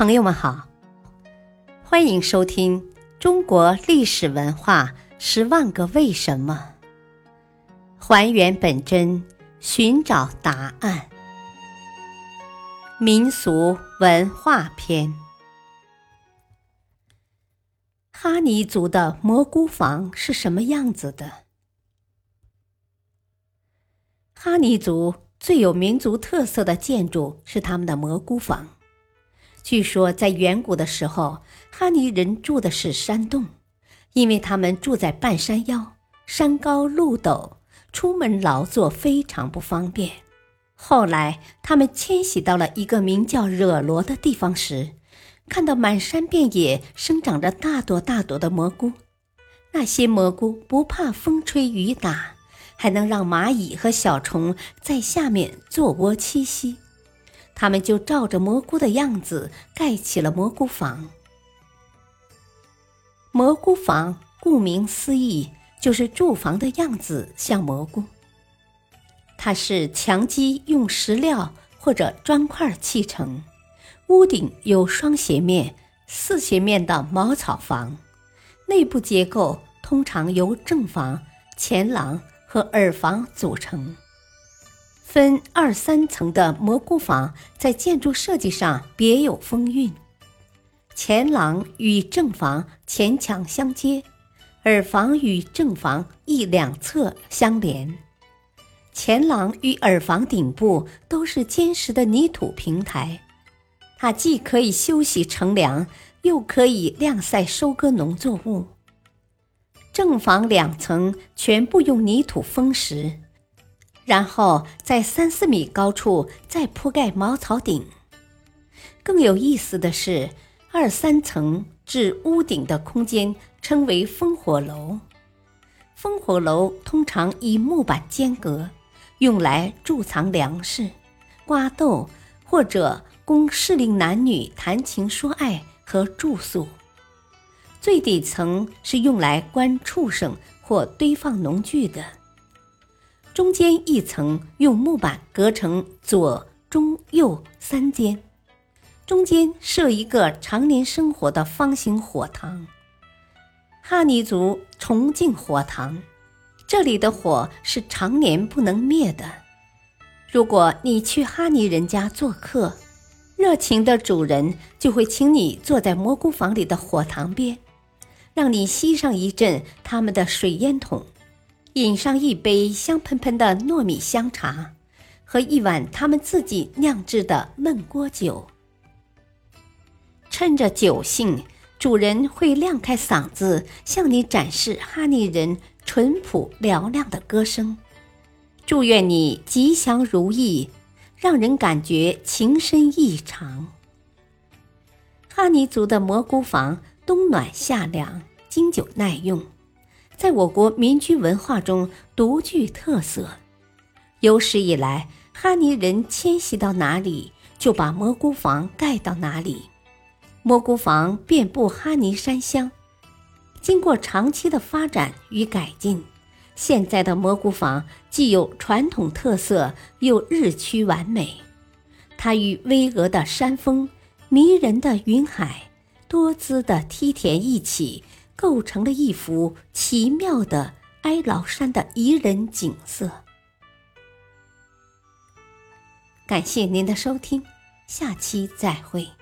朋友们好，欢迎收听《中国历史文化十万个为什么》，还原本真，寻找答案。民俗文化篇：哈尼族的蘑菇房是什么样子的？哈尼族最有民族特色的建筑是他们的蘑菇房。据说，在远古的时候，哈尼人住的是山洞，因为他们住在半山腰，山高路陡，出门劳作非常不方便。后来，他们迁徙到了一个名叫惹罗的地方时，看到满山遍野生长着大朵大朵的蘑菇，那些蘑菇不怕风吹雨打，还能让蚂蚁和小虫在下面做窝栖息。他们就照着蘑菇的样子盖起了蘑菇房。蘑菇房顾名思义，就是住房的样子像蘑菇。它是墙基用石料或者砖块砌成，屋顶有双斜面、四斜面的茅草房，内部结构通常由正房、前廊和耳房组成。分二三层的蘑菇房在建筑设计上别有风韵。前廊与正房前墙相接，耳房与正房一两侧相连。前廊与耳房顶部都是坚实的泥土平台，它既可以休息乘凉，又可以晾晒收割农作物。正房两层全部用泥土封实。然后在三四米高处再铺盖茅草顶。更有意思的是，二三层至屋顶的空间称为烽火楼。烽火楼通常以木板间隔，用来贮藏粮食、瓜豆，或者供适龄男女谈情说爱和住宿。最底层是用来关畜生或堆放农具的。中间一层用木板隔成左、中、右三间，中间设一个常年生火的方形火塘。哈尼族崇敬火塘，这里的火是常年不能灭的。如果你去哈尼人家做客，热情的主人就会请你坐在蘑菇房里的火塘边，让你吸上一阵他们的水烟筒。饮上一杯香喷喷的糯米香茶，和一碗他们自己酿制的焖锅酒。趁着酒兴，主人会亮开嗓子向你展示哈尼人淳朴嘹亮的歌声，祝愿你吉祥如意，让人感觉情深意长。哈尼族的蘑菇房冬暖夏凉，经久耐用。在我国民居文化中独具特色，有史以来，哈尼人迁徙到哪里，就把蘑菇房盖到哪里。蘑菇房遍布哈尼山乡，经过长期的发展与改进，现在的蘑菇房既有传统特色，又日趋完美。它与巍峨的山峰、迷人的云海、多姿的梯田一起。构成了一幅奇妙的哀牢山的宜人景色。感谢您的收听，下期再会。